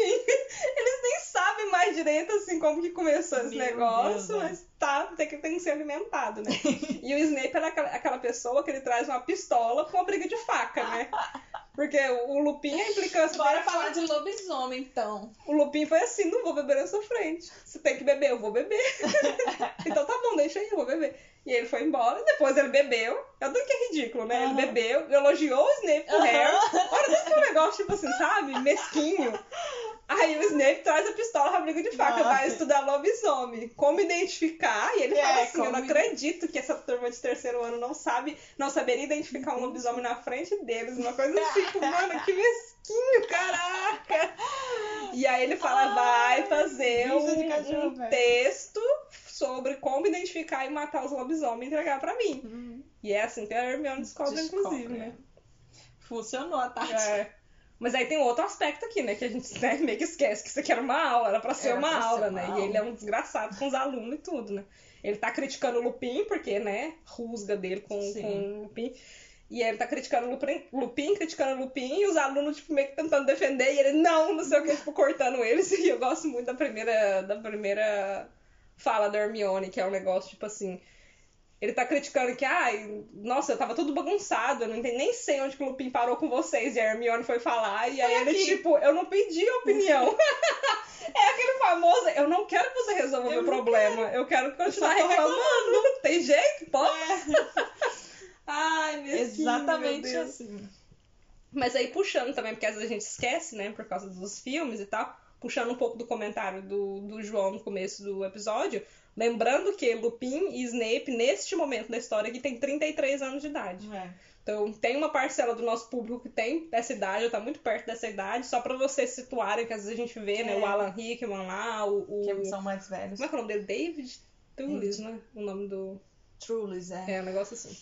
Speaker 1: Eles nem sabem mais direito, assim, como que começou esse
Speaker 2: Meu
Speaker 1: negócio,
Speaker 2: Deus, é.
Speaker 1: mas tá, tem que, tem que ser alimentado, né? e o Snape é aquela, aquela pessoa que ele traz uma pistola com uma briga de faca, né? Porque o Lupin, a implicância
Speaker 2: Bora
Speaker 1: foi-
Speaker 2: falar de lobisomem, então.
Speaker 1: O Lupin foi assim, não vou beber na sua frente. Você tem que beber, eu vou beber. então tá bom, deixa aí, eu vou beber. E ele foi embora, depois ele bebeu. Eu tô que é ridículo, né?
Speaker 2: Aham.
Speaker 1: Ele bebeu, elogiou o Snape pro
Speaker 2: Aham.
Speaker 1: Harry. Olha, deve um negócio, tipo assim, sabe? Mesquinho. Aí o Snape traz a pistola pra briga de faca,
Speaker 2: Nossa.
Speaker 1: vai estudar lobisomem. Como identificar, e ele
Speaker 2: É,
Speaker 1: fala assim, eu não
Speaker 2: como-
Speaker 1: acredito que essa turma de terceiro ano não sabe, não saberia identificar um lobisomem na frente deles. Uma coisa assim, tipo, mano, que mesquinho, caraca! E aí ele fala, vai fazer um, um texto sobre como identificar e matar os lobisomens e entregar pra mim.
Speaker 2: Hum,
Speaker 1: E é assim que a Hermione descobre,
Speaker 2: descobre,
Speaker 1: inclusive, né?
Speaker 2: Funcionou a tática.
Speaker 1: É. Mas aí tem outro aspecto aqui, né? Que a gente né, meio que esquece que isso aqui era uma aula, era pra ser
Speaker 2: Era
Speaker 1: uma
Speaker 2: pra ser
Speaker 1: aula,
Speaker 2: uma
Speaker 1: né?
Speaker 2: aula.
Speaker 1: E ele é um desgraçado com os alunos e tudo, né? Ele tá criticando o Lupin, porque, né, rusga dele com,
Speaker 2: Sim.
Speaker 1: com o Lupin. E ele tá criticando o Lupin, Lupin, criticando o Lupin, e os alunos, tipo, meio que tentando defender, e ele, não, não sei o que, tipo, cortando eles. E eu gosto muito da primeira, da primeira fala da Hermione, que é um negócio, tipo assim, ele tá criticando que, ai, nossa, eu tava tudo bagunçado, eu não entendi, nem sei onde que o Lupin parou com vocês. E a Hermione foi falar, e aí ele,
Speaker 2: aqui.
Speaker 1: tipo, eu não pedi opinião. é aquele famoso, eu não quero que você resolva o
Speaker 2: Eu
Speaker 1: meu problema, eu quero continuar
Speaker 2: só tô
Speaker 1: reclamando. Tem jeito? Pode?
Speaker 2: É,
Speaker 1: Ai, meu
Speaker 2: exatamente
Speaker 1: Deus.
Speaker 2: assim.
Speaker 1: Mas aí puxando também, porque às vezes a gente esquece, né, por causa dos filmes e tal, puxando um pouco do comentário do, do João no começo do episódio, lembrando que Lupin e Snape, neste momento da história aqui, tem 33 anos de idade.
Speaker 2: É.
Speaker 1: Então tem uma parcela do nosso público que tem essa idade, ou tá muito perto dessa idade, só pra vocês situarem, que às vezes a gente vê, né,
Speaker 2: É.
Speaker 1: o Alan Rickman lá, o... o...
Speaker 2: Que são mais velhos.
Speaker 1: Como é que é o nome dele? David Tullis, né? O nome do...
Speaker 2: Trulis, é.
Speaker 1: É, um negócio assim.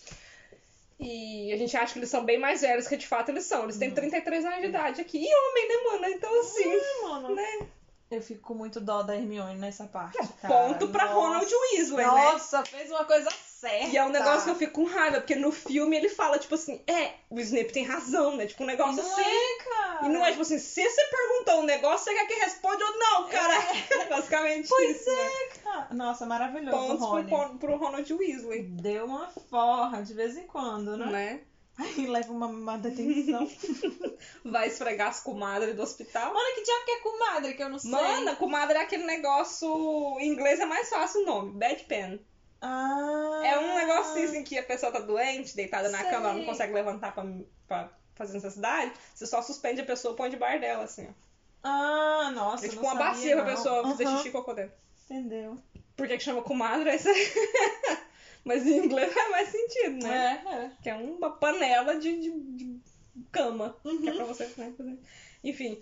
Speaker 1: E a gente acha que eles são bem mais velhos que de fato eles são. Eles têm 33 anos de idade aqui. E homem, né, mano? Então, assim,
Speaker 2: É, mano.
Speaker 1: né?
Speaker 2: Eu fico com muito dó da Hermione nessa parte. cara.
Speaker 1: Ponto pra
Speaker 2: Nossa.
Speaker 1: Ronald Weasley, né?
Speaker 2: Nossa, fez uma coisa certa.
Speaker 1: E é um negócio que eu fico com raiva, porque no filme ele fala, tipo assim, é, o Snape tem razão, né? Tipo, um negócio
Speaker 2: não
Speaker 1: assim.
Speaker 2: é, cara.
Speaker 1: E não é tipo assim, se você perguntou um negócio, você quer que responda ou não, cara? Basicamente
Speaker 2: Pois
Speaker 1: isso. né?
Speaker 2: Cara, Nossa, maravilhoso
Speaker 1: Pontos
Speaker 2: Rony.
Speaker 1: pro, pro Ronald Weasley,
Speaker 2: Deu uma forra de vez em quando, né?
Speaker 1: né?
Speaker 2: Aí leva uma, uma detenção.
Speaker 1: Vai esfregar as comadres do hospital.
Speaker 2: Mano, que diabo que é comadre que eu não sei.
Speaker 1: Mana, comadre é aquele negócio. Em inglês é mais fácil o nome, bad pen.
Speaker 2: Ah.
Speaker 1: É um negócio assim que a pessoa tá doente, deitada na
Speaker 2: Sei.
Speaker 1: cama, ela não consegue levantar pra, pra fazer necessidade. Você só suspende a pessoa e põe de bar dela, assim, ó.
Speaker 2: Ah, nossa.
Speaker 1: É tipo
Speaker 2: não
Speaker 1: uma
Speaker 2: sabia,
Speaker 1: bacia pra
Speaker 2: não.
Speaker 1: pessoa fazer
Speaker 2: Aham,
Speaker 1: xixi e cocô dentro.
Speaker 2: Entendeu?
Speaker 1: Por que, que chama comadre? É isso aí. Mas em inglês faz mais sentido, né?
Speaker 2: É, é.
Speaker 1: Que é uma panela de, de, de cama. Que é
Speaker 2: Uhum.
Speaker 1: pra você né, fazer. Enfim.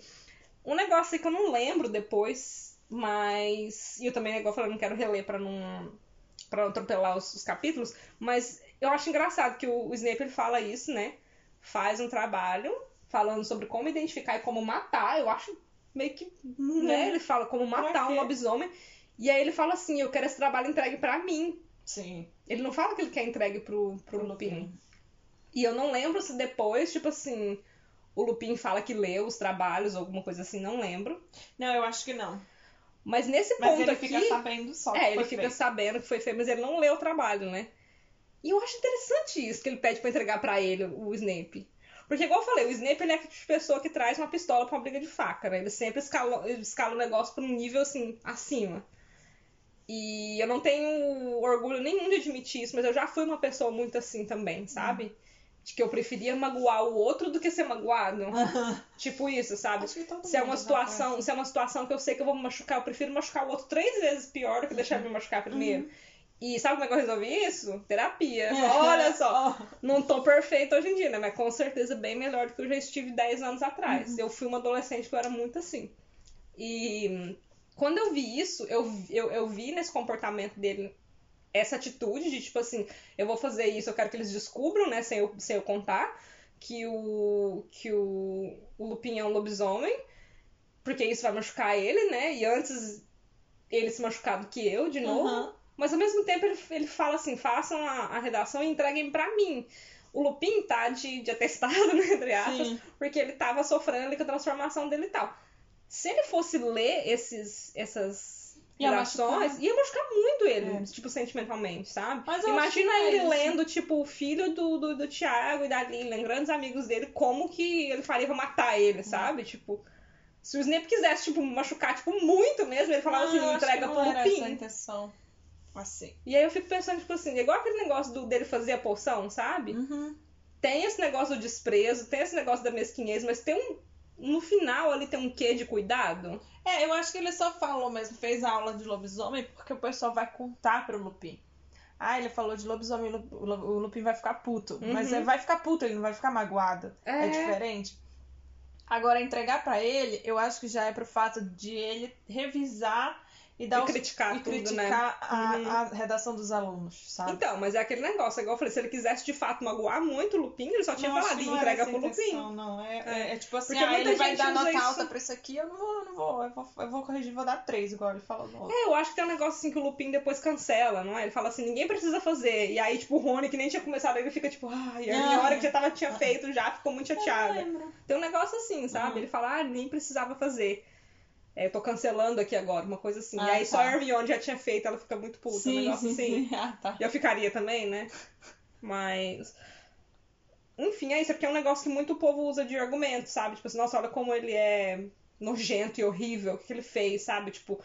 Speaker 1: Um negócio aí que eu não lembro depois, mas. E eu também, igual eu falei, não quero reler pra não. Pra não atropelar os, os capítulos. Mas eu acho engraçado que o, o Snape ele fala isso, né? Faz um trabalho falando sobre como identificar e como matar. Eu acho meio que. Né? Ele fala como matar um lobisomem. E aí ele fala assim: eu quero esse trabalho entregue pra mim.
Speaker 2: Sim.
Speaker 1: Ele não fala que ele quer entregue pro, pro Lupin. E eu não lembro se depois, tipo assim, o Lupin fala que leu os trabalhos ou alguma coisa assim, não lembro.
Speaker 2: Não, eu acho que não.
Speaker 1: Mas nesse
Speaker 2: Mas
Speaker 1: ponto
Speaker 2: ele
Speaker 1: aqui.
Speaker 2: fica sabendo só que
Speaker 1: é, ele
Speaker 2: foi
Speaker 1: fica
Speaker 2: feito.
Speaker 1: sabendo que foi feito, mas ele não leu o trabalho, né? E eu acho interessante isso que ele pede pra entregar pra ele, o Snape. Porque, igual eu falei, o Snape ele é a tipo de pessoa que traz uma pistola pra uma briga de faca, né? Ele sempre escala, escala o negócio pra um nível, assim, acima. E eu não tenho orgulho nenhum de admitir isso, mas eu já fui uma pessoa muito assim também, sabe?
Speaker 2: Hum.
Speaker 1: De que eu preferia magoar o outro do que ser magoado. Tipo isso, sabe? Se é uma situação, se é uma situação que eu sei que eu vou me machucar, eu prefiro machucar o outro três vezes pior do que deixar
Speaker 2: Uhum.
Speaker 1: ele me machucar primeiro. E sabe como é que eu resolvi isso? Terapia. Olha só, não tô perfeita hoje em dia, né? Mas com certeza bem melhor do que eu já estive 10 anos atrás.
Speaker 2: Uhum.
Speaker 1: Eu fui uma adolescente que eu era muito assim. E quando eu vi isso, eu, eu, eu vi nesse comportamento dele essa atitude de tipo assim, eu vou fazer isso, eu quero que eles descubram, né, sem eu, sem eu contar, que o, que o, o Lupin é um lobisomem, porque isso vai machucar ele, né? E antes ele se machucar do que eu, de novo.
Speaker 2: Aham.
Speaker 1: Mas ao mesmo tempo ele, ele fala assim: façam a, a redação e entreguem pra mim. O Lupin tá de, de atestado, né, entre aspas,
Speaker 2: Sim.
Speaker 1: porque ele tava sofrendo ali com a transformação dele e tal. Se ele fosse ler esses, essas
Speaker 2: Ia
Speaker 1: redações,
Speaker 2: machucar.
Speaker 1: ia machucar muito ele,
Speaker 2: É.
Speaker 1: tipo, sentimentalmente, sabe? Imagina
Speaker 2: é
Speaker 1: ele
Speaker 2: isso.
Speaker 1: lendo, tipo, o filho do, do, do Thiago e da Lilian, grandes amigos dele, como que ele faria pra matar ele, sabe? Tipo, se o Snape quisesse, tipo, machucar, tipo, muito mesmo, ele falava
Speaker 2: Ah,
Speaker 1: assim, entrega pro
Speaker 2: não era essa
Speaker 1: Lupin.
Speaker 2: intenção. Assim.
Speaker 1: E aí eu fico pensando, tipo assim, igual aquele negócio do, dele fazer a poção, sabe?
Speaker 2: Uhum.
Speaker 1: Tem esse negócio do desprezo, tem esse negócio da mesquinhez, mas tem um. No final ali tem um quê de cuidado?
Speaker 2: É, eu acho que ele só falou mesmo, fez a aula de lobisomem, porque o pessoal vai contar pro Lupin. Ah, ele falou de lobisomem, o Lu- o Lu- o Lupin vai ficar puto. Mas
Speaker 1: Uhum.
Speaker 2: ele vai ficar puto, ele não vai ficar magoado. É,
Speaker 1: É.
Speaker 2: diferente. Agora, entregar pra ele, eu acho que já é pro fato de ele revisar e dar
Speaker 1: E
Speaker 2: os-
Speaker 1: criticar
Speaker 2: e
Speaker 1: tudo, né?
Speaker 2: criticar a,
Speaker 1: Uhum.
Speaker 2: a redação dos alunos, sabe?
Speaker 1: Então, mas é aquele negócio, igual eu falei, se ele quisesse de fato magoar muito o Lupin, ele só tinha
Speaker 2: Não,
Speaker 1: falado,
Speaker 2: não
Speaker 1: entrega pro Lupin.
Speaker 2: Não, é, é,
Speaker 1: É.
Speaker 2: é tipo assim,
Speaker 1: Porque
Speaker 2: ah, ele vai dar nota
Speaker 1: isso-
Speaker 2: alta pra isso aqui, eu não vou, eu não vou, eu vou, eu vou corrigir, vou dar três, igual ele falou outro.
Speaker 1: É, eu acho que tem um negócio assim que o Lupin depois cancela, não é? Ele fala assim, ninguém precisa fazer. E aí, tipo, o Rony, que nem tinha começado, ele fica tipo, ai, e a
Speaker 2: Ah.
Speaker 1: hora que já tava, tinha feito já, ficou muito
Speaker 2: não
Speaker 1: chateada. Tem um negócio assim, sabe?
Speaker 2: Uhum.
Speaker 1: Ele fala, ah, nem precisava fazer. É, eu tô cancelando aqui agora, uma coisa assim. e
Speaker 2: Ah,
Speaker 1: aí só a
Speaker 2: tá.
Speaker 1: Hermione já tinha feito, ela fica muito puta, um
Speaker 2: Sim,
Speaker 1: negócio
Speaker 2: sim,
Speaker 1: assim.
Speaker 2: sim. Ah, tá.
Speaker 1: E eu ficaria também, né? Mas. Enfim, é isso, é porque é um negócio que muito povo usa de argumento, sabe? Tipo assim, nossa, olha como ele é nojento e horrível, o que, que ele fez, sabe? Tipo,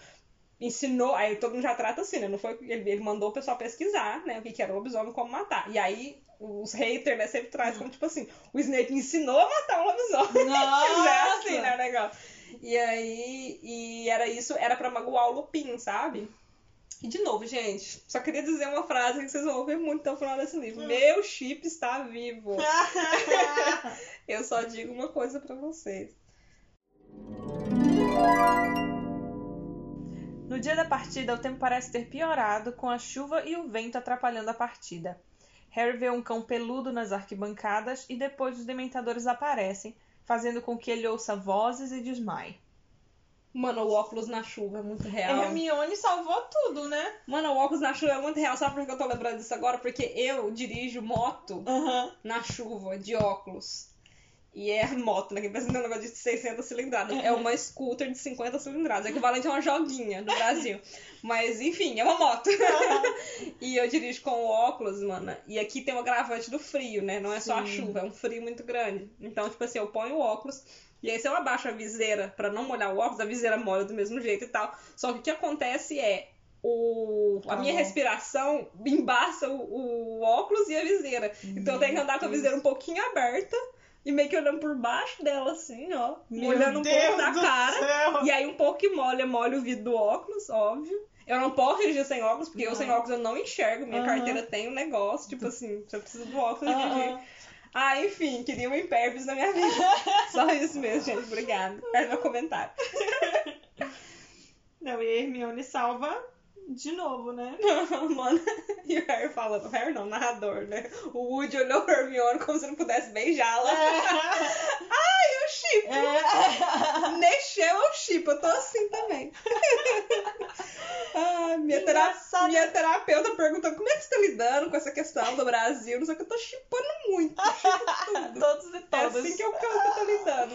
Speaker 1: ensinou. Aí todo mundo já trata assim, né? Não foi. Ele, ele mandou o pessoal pesquisar, né? O que, que era o lobisomem como matar. E aí os haters, né, sempre traz como, tipo assim, o Snape ensinou a matar um lobisomem.
Speaker 2: Nossa!
Speaker 1: é assim, né, o negócio. E aí, e era isso, era pra magoar o Lupin, sabe? E de novo, gente, só queria dizer uma frase que vocês vão ouvir muito até o final desse livro. Meu chip está vivo. Eu só digo uma coisa pra vocês.
Speaker 2: No dia da partida, o tempo parece ter piorado, com a chuva e o vento atrapalhando a partida. Harry vê um cão peludo nas arquibancadas e depois os dementadores aparecem, fazendo com que ele ouça vozes e desmaie.
Speaker 1: Mano, o óculos na chuva é muito
Speaker 2: A
Speaker 1: real.
Speaker 2: Hermione salvou tudo, né?
Speaker 1: Mano, o óculos na chuva é muito real. Sabe por que eu tô lembrando disso agora? Porque eu dirijo moto
Speaker 2: Aham.
Speaker 1: na chuva de óculos. E é moto, né? Que pensa num negócio de 600 cilindradas. É uma scooter de 50 cilindradas. É equivalente a uma joguinha do Brasil. Mas, enfim, é uma moto. e eu dirijo com o óculos, mano. E aqui tem o agravante do frio, né? Não é só a chuva, é um frio muito grande. Então, tipo assim, eu ponho o óculos. E aí, se eu abaixo a viseira pra não molhar o óculos, a viseira molha do mesmo jeito e tal. Só que o que acontece é. O, a minha
Speaker 2: bom.
Speaker 1: respiração embaça o, o óculos e a viseira. Então eu tenho que andar com a
Speaker 2: Deus.
Speaker 1: viseira um pouquinho aberta e meio que olhando por baixo dela, assim, ó.
Speaker 2: Meu
Speaker 1: molhando um pouco da cara.
Speaker 2: céu!
Speaker 1: E aí um pouco que molha, molha o vidro do óculos, óbvio. Eu não posso dirigir sem óculos, porque eu
Speaker 2: Não.
Speaker 1: sem óculos eu não enxergo. Minha
Speaker 2: Aham.
Speaker 1: carteira tem um negócio, tipo assim, você precisa do óculos
Speaker 2: Aham.
Speaker 1: dirigir. Ah, enfim, queria um impervis na minha vida. Só isso mesmo, gente. Obrigada. É meu comentário.
Speaker 2: Não, e a Hermione salva de novo, né?
Speaker 1: Mano, e o Harry falando, o Harry não, o narrador, né? O Woody olhou o Hermione como se não pudesse beijá-la. Ai, eu chipo.
Speaker 2: É.
Speaker 1: Mexeu, eu chipo. Eu tô assim também. ah, minha, tera- minha terapeuta perguntou como é que você tá lidando com essa questão do Brasil. Não sei o que, eu tô chipando muito. chipo tudo.
Speaker 2: Todos e
Speaker 1: É
Speaker 2: todas.
Speaker 1: assim que eu, que eu, que eu tô lidando.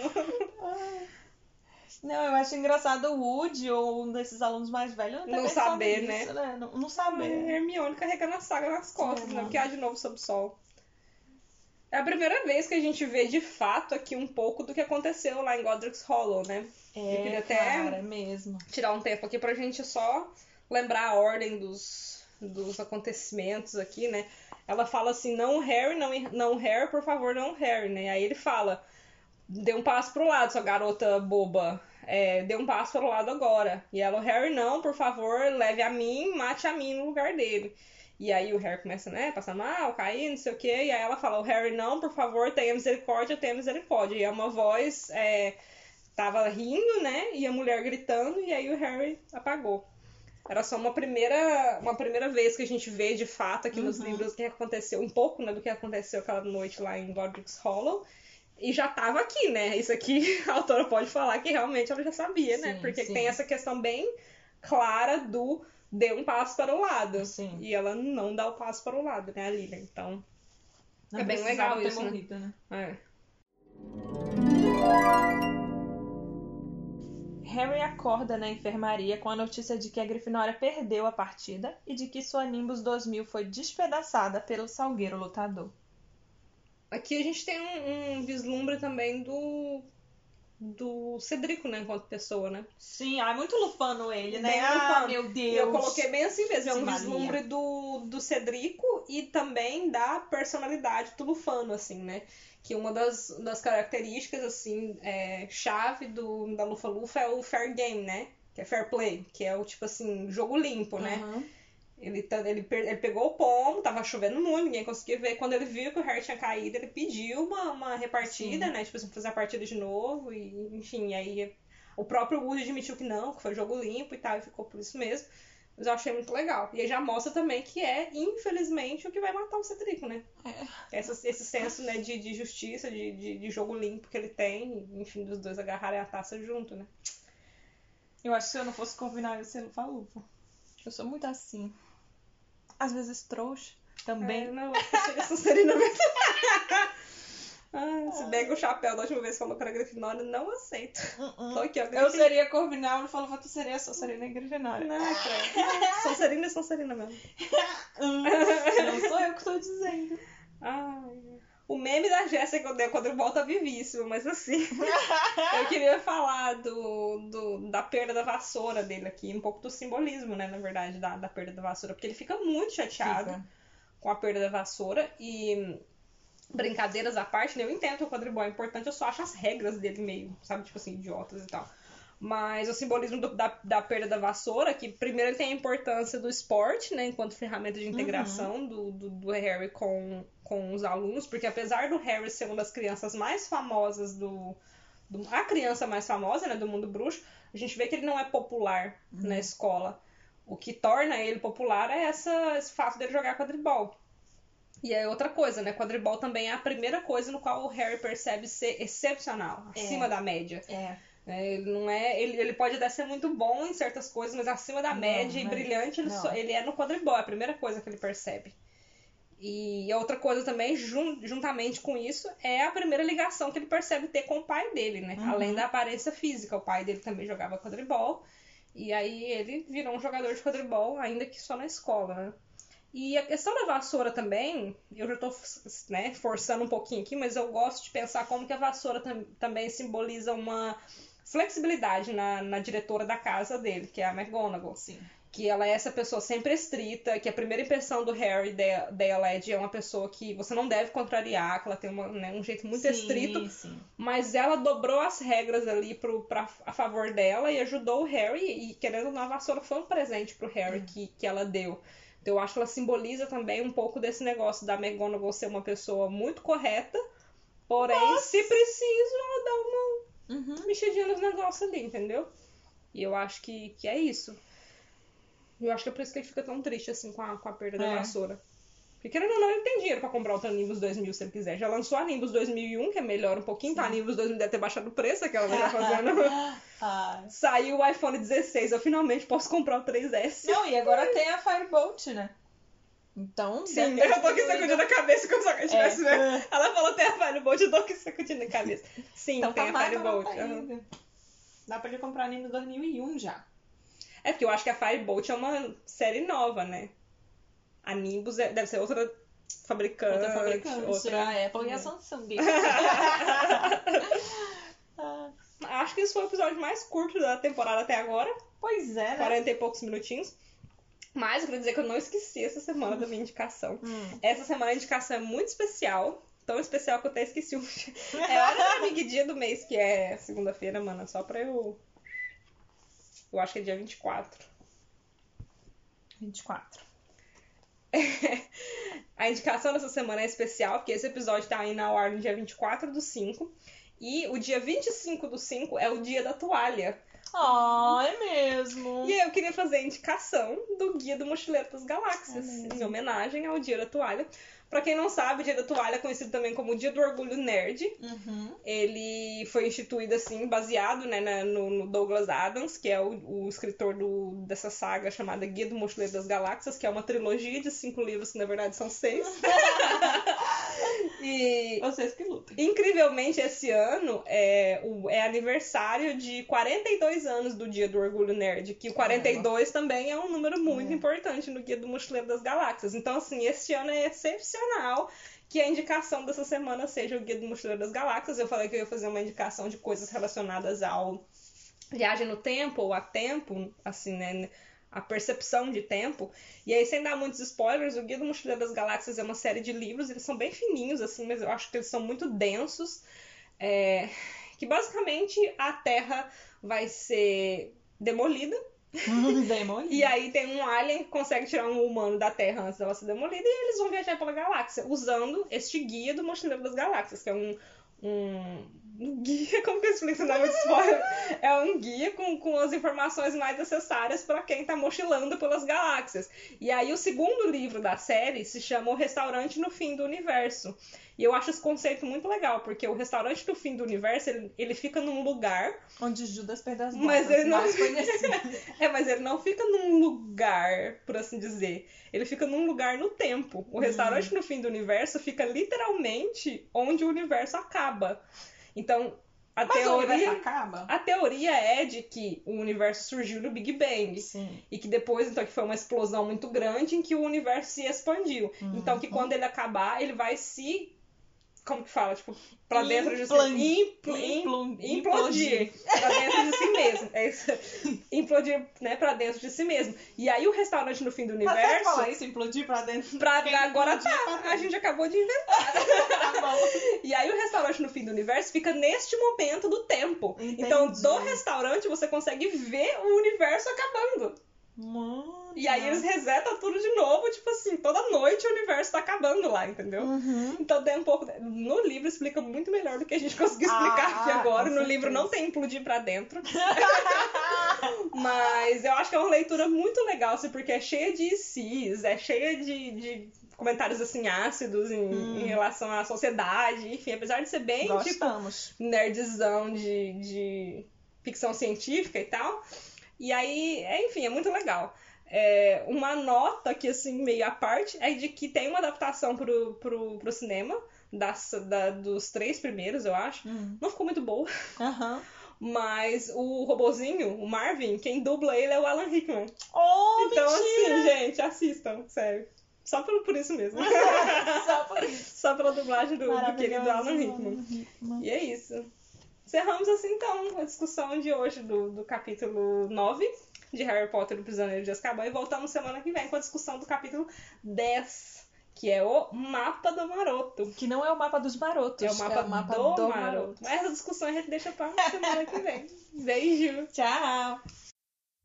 Speaker 2: Não, eu acho engraçado o Woody ou um desses alunos mais velhos
Speaker 1: Não saber,
Speaker 2: nisso, né? Não, não
Speaker 1: A
Speaker 2: saber.
Speaker 1: Hermione carregando a saga nas costas,
Speaker 2: Sim,
Speaker 1: né? Porque há de novo sob o sol. É a primeira vez que a gente vê de fato aqui um pouco do que aconteceu lá em Godric's Hollow, né?
Speaker 2: É,
Speaker 1: Eu queria até-
Speaker 2: cara, é mesmo.
Speaker 1: Tirar um tempo aqui pra gente só lembrar a ordem dos, dos acontecimentos aqui, né? Ela fala assim, não Harry, não, não Harry, por favor, não Harry, né? Aí ele fala, dê um passo pro lado, sua garota boba. É, dê um passo pro lado agora. E ela, o Harry, não, por favor, leve a mim, mate a mim no lugar dele. E aí o Harry começa, né, passar mal, cair, não sei o quê. E aí ela fala, o Harry, não, por favor, tenha misericórdia, tenha misericórdia. E é uma voz, é, tava rindo, né, e a mulher gritando, e aí o Harry apagou. Era só uma primeira, uma primeira vez que a gente vê de fato aqui nos
Speaker 2: Uhum.
Speaker 1: livros o que aconteceu, um pouco, né, do que aconteceu aquela noite lá em Godric's Hollow. E já tava aqui, né? Isso aqui a autora pode falar que realmente ela já sabia, né?
Speaker 2: Sim,
Speaker 1: Porque
Speaker 2: sim.
Speaker 1: tem essa questão bem clara do dê um passo para o lado.
Speaker 2: Sim.
Speaker 1: E ela não dá o passo para o lado, né, a Lilian? Então,
Speaker 2: Não
Speaker 1: É bem legal
Speaker 2: ter
Speaker 1: isso, né?
Speaker 2: morrido, né?
Speaker 1: é.
Speaker 2: Harry acorda na enfermaria com a notícia de que a Grifinória perdeu a partida e de que sua Nimbus 2000 foi despedaçada pelo Salgueiro Lutador.
Speaker 1: Aqui a gente tem um, um vislumbre também do do Cedrico, né, enquanto pessoa, né?
Speaker 2: Sim, ah, muito lufano ele, né?
Speaker 1: Bem
Speaker 2: ah, meu Deus.
Speaker 1: eu coloquei bem assim mesmo, é um vislumbre do, do Cedrico e também da personalidade do Lufano, assim, né? Que uma das, das características, assim, é, chave do, da Lufa Lufa é o fair game, né? Que é fair play, que é o tipo assim, jogo limpo, né?
Speaker 2: Aham.
Speaker 1: Ele, tá- ele, ele pegou o pomo, tava chovendo muito, ninguém conseguia ver. Quando ele viu que o Harry tinha caído, ele pediu uma, uma repartida,
Speaker 2: Sim.
Speaker 1: né? Tipo assim, fazer a partida de novo. E, enfim, aí o próprio Woody admitiu que não, que foi jogo limpo e tal, e ficou por isso mesmo. Mas eu achei muito legal. E aí já mostra também que é, infelizmente, o que vai matar o Cedrico, né? Essa- esse senso né, de, de justiça, de, de, de jogo limpo que ele tem, enfim, dos dois agarrarem a taça junto, né?
Speaker 2: Eu acho que se eu não fosse combinar, eu ia ser lufa-lufa. Eu sou muito assim. Às vezes trouxa também.
Speaker 1: É, não, eu sou Serena mesmo. Ah, se bem que o chapéu da última vez falou que era Grifinória, não aceito.
Speaker 2: Uh-uh.
Speaker 1: Tô aqui, ó.
Speaker 2: Eu seria Corvinal, ele falou que tu seria Sonserina e Grifinória.
Speaker 1: Não, credo. Sou Serena e sou Serena mesmo.
Speaker 2: Não sou eu que tô dizendo.
Speaker 1: Ai. O meme da Jéssica quando quando ele volta vivíssimo, mas assim. eu queria falar do, do, da perda da vassoura dele aqui, um pouco do simbolismo, né, na verdade, da, da perda da vassoura, porque ele fica muito chateado.
Speaker 2: Fica.
Speaker 1: com a perda da vassoura e brincadeiras à parte, né? Eu entendo que o quadribol é importante, eu só acho as regras dele meio, sabe, tipo assim, idiotas e tal. Mas o simbolismo do- da, da perda da vassoura, que primeiro ele tem a importância do esporte, né, enquanto ferramenta de integração do, do, do Harry com, com os alunos, porque apesar do Harry ser uma das crianças mais famosas do, do- a criança mais famosa, né, do mundo bruxo, a gente vê que ele não é popular na escola. O que torna ele popular é essa, esse fato dele jogar quadribol. E é outra coisa, né? Quadribol também é a primeira coisa no qual o Harry percebe ser excepcional,
Speaker 2: É.
Speaker 1: acima da média.
Speaker 2: É.
Speaker 1: É, ele não é, ele, ele pode até ser muito bom em certas coisas, mas acima da
Speaker 2: Não,
Speaker 1: média e brilhante, ele, só- ele é no quadribol, é a primeira coisa que ele percebe. E a outra coisa também, jun- juntamente com isso, é a primeira ligação que ele percebe ter com o pai dele, né?
Speaker 2: Uhum.
Speaker 1: Além da aparência física. O pai dele também jogava quadribol. E aí ele virou um jogador de quadribol, ainda que só na escola, né? E a questão da vassoura também, eu já tô né, forçando um pouquinho aqui, mas eu gosto de pensar como que a vassoura tam- também simboliza uma flexibilidade na, na diretora da casa dele, que é a McGonagall.
Speaker 2: Sim.
Speaker 1: Que ela é essa pessoa sempre estrita, que a primeira impressão do Harry de- dela é de é uma pessoa que você não deve contrariar, que ela tem uma, né, um jeito muito
Speaker 2: sim,
Speaker 1: estrito,
Speaker 2: Sim.
Speaker 1: mas ela dobrou as regras ali pro, pra, a favor dela e ajudou o Harry. E querendo ou não, a vassoura foi um presente pro Harry que, que ela deu. Então eu acho que ela simboliza também um pouco desse negócio da McGonagall ser uma pessoa muito correta, porém, se preciso, ela dá uma
Speaker 2: Uhum.
Speaker 1: mexidinha nos negócios ali, entendeu? E eu acho que, que é isso. Eu acho que é por isso que ele fica tão triste assim com a, com a perda da
Speaker 2: É.
Speaker 1: vassoura. Porque querendo ou não, ele tem dinheiro pra comprar outra Nimbus 2000 se ele quiser. Já lançou a Nimbus 2001, que é melhor um pouquinho, tá? A Nimbus 2000 deve ter baixado o preço, aquela vai já fazendo.
Speaker 2: Ah.
Speaker 1: Saiu o iPhone 16, eu finalmente posso comprar o 3S.
Speaker 2: Não, e agora tem a Firebolt, né? Então,
Speaker 1: Sim, eu tô aqui sacudindo a cabeça como se alguém tivesse
Speaker 2: É.
Speaker 1: vendo. Ela falou tem a Firebolt, eu tô aqui sacudindo a cabeça. Sim,
Speaker 2: Então
Speaker 1: tem
Speaker 2: tá
Speaker 1: a
Speaker 2: mais
Speaker 1: Firebolt.
Speaker 2: ainda. Dá pra ele comprar anime 2001 já.
Speaker 1: É porque eu acho que a Firebolt é uma série nova, né? A Nimbus é- deve ser outra fabricante.
Speaker 2: Outra fabricante.
Speaker 1: outra-
Speaker 2: A Apple e a Samsung. Ah,
Speaker 1: Acho que esse foi o episódio mais curto da temporada até agora.
Speaker 2: pois é, né?
Speaker 1: 40 e poucos minutinhos. Mas eu queria dizer que eu não esqueci essa semana da minha indicação.
Speaker 2: Hum.
Speaker 1: Essa semana a indicação é muito especial. Tão especial que eu até esqueci o. É hora da Big Dia do mês, que é segunda-feira, mano. Só pra eu. Eu acho que é dia 24.
Speaker 2: 24.
Speaker 1: A indicação dessa semana é especial, porque esse episódio tá indo ao ar no dia 24 do 5. E o dia 25 do 5 é o dia da toalha.
Speaker 2: Ah, é mesmo.
Speaker 1: E aí eu queria fazer a indicação do Guia do Mochileiro das Galáxias,
Speaker 2: É
Speaker 1: em homenagem ao Dia da Toalha. Pra quem não sabe, o Dia da Toalha é conhecido também como Dia do Orgulho Nerd.
Speaker 2: Uhum.
Speaker 1: Ele foi instituído assim, baseado né, na- no, no Douglas Adams, que é o, o escritor do- dessa saga chamada Guia do Mochileiro das Galáxias, que é uma trilogia de cinco livros, que na verdade são seis. e
Speaker 2: Vocês que lutem.
Speaker 1: Incrivelmente, esse ano é, o, é aniversário de 42 anos do Dia do Orgulho Nerd, que o 42 também é um número muito
Speaker 2: É.
Speaker 1: importante no Guia do Mochileiro das Galáxias. Então, assim, esse ano é excepcional que a indicação dessa semana seja o Guia do Mochileiro das Galáxias. Eu falei que eu ia fazer uma indicação de coisas relacionadas ao viagem no tempo ou a tempo, assim, né? A percepção de tempo. E aí, sem dar muitos spoilers, o Guia do Mochileiro das Galáxias é uma série de livros, eles são bem fininhos, assim, mas eu acho que eles são muito densos. É, Que basicamente a Terra vai ser demolida.
Speaker 2: Demônio.
Speaker 1: E aí tem um alien que consegue tirar um humano da Terra antes dela ser demolida e eles vão viajar pela galáxia, usando este guia do Mochileiro das Galáxias, que é um. Um guia, como que eu explico dar muito spoiler? É um guia com, com as informações mais necessárias para quem tá mochilando pelas galáxias. E aí o segundo livro da série se chama O Restaurante no Fim do Universo. E eu acho esse conceito muito legal, porque o restaurante do fim do universo, ele, ele fica num lugar
Speaker 2: Onde Judas perdeu as
Speaker 1: Mas
Speaker 2: botas,
Speaker 1: ele não- é, mas ele não fica num lugar, por assim dizer. Ele fica num lugar no tempo. O restaurante no fim do universo fica literalmente onde o universo acaba. Então, a
Speaker 2: Mas o universo
Speaker 1: teoria.
Speaker 2: acaba?
Speaker 1: A teoria é de que o universo surgiu no Big Bang.
Speaker 2: Sim.
Speaker 1: E que depois, então, que foi uma explosão muito grande em que o universo se expandiu.
Speaker 2: Uhum.
Speaker 1: Então, que quando ele acabar, ele vai se. Como que fala? Tipo, pra dentro de si.
Speaker 2: Implan-
Speaker 1: Impl-
Speaker 2: Implo-
Speaker 1: implodir pra dentro de si mesmo. É isso. Implodir, né, pra dentro de si mesmo. E aí o restaurante no fim do
Speaker 2: Mas
Speaker 1: universo.
Speaker 2: falar isso, implodir pra dentro?
Speaker 1: Pra,
Speaker 2: Quem
Speaker 1: agora tá.
Speaker 2: pra
Speaker 1: A gente acabou de inventar.
Speaker 2: Tá bom.
Speaker 1: E aí o restaurante no fim do universo fica neste momento do tempo.
Speaker 2: Entendi.
Speaker 1: Então, do restaurante você consegue ver o universo acabando.
Speaker 2: Mano.
Speaker 1: E aí eles resetam tudo de novo, tipo assim, toda noite o universo tá acabando lá, entendeu?
Speaker 2: Uhum.
Speaker 1: Então tem um pouco. No livro explica muito melhor do que a gente conseguiu explicar
Speaker 2: Ah,
Speaker 1: aqui agora. No livro não tem implodir pra dentro. Mas eu acho que é uma leitura muito legal, assim, porque é cheia de cis, é cheia de, de comentários assim ácidos em,
Speaker 2: Hum.
Speaker 1: em relação à sociedade, enfim, apesar de ser bem tipo
Speaker 2: Gostamos.
Speaker 1: nerdzão de, de ficção científica e tal. E aí, é, enfim, é muito legal. É, uma nota que, assim, meio à parte, é de que tem uma adaptação pro, pro, pro cinema, das, da- dos três primeiros, eu acho.
Speaker 2: Hum.
Speaker 1: Não ficou muito boa,
Speaker 2: Aham.
Speaker 1: mas o robozinho, o Marvin, quem dubla ele é o Alan Rickman.
Speaker 2: Oh,
Speaker 1: então,
Speaker 2: mentira!
Speaker 1: assim, gente, assistam, sério. Só por, por isso mesmo.
Speaker 2: Só por isso.
Speaker 1: Só pela dublagem do, do querido Alan Rickman.
Speaker 2: Hickman.
Speaker 1: E é isso. Encerramos assim então a discussão de hoje do, do capítulo 9 de Harry Potter e o Prisioneiro de Azkaban e voltamos semana que vem com a discussão do capítulo 10, que é o Mapa do Maroto.
Speaker 2: Que não é o mapa dos marotos.
Speaker 1: É o mapa, do, maroto. Mas essa discussão a gente deixa pra semana que vem. Beijo!
Speaker 2: Tchau.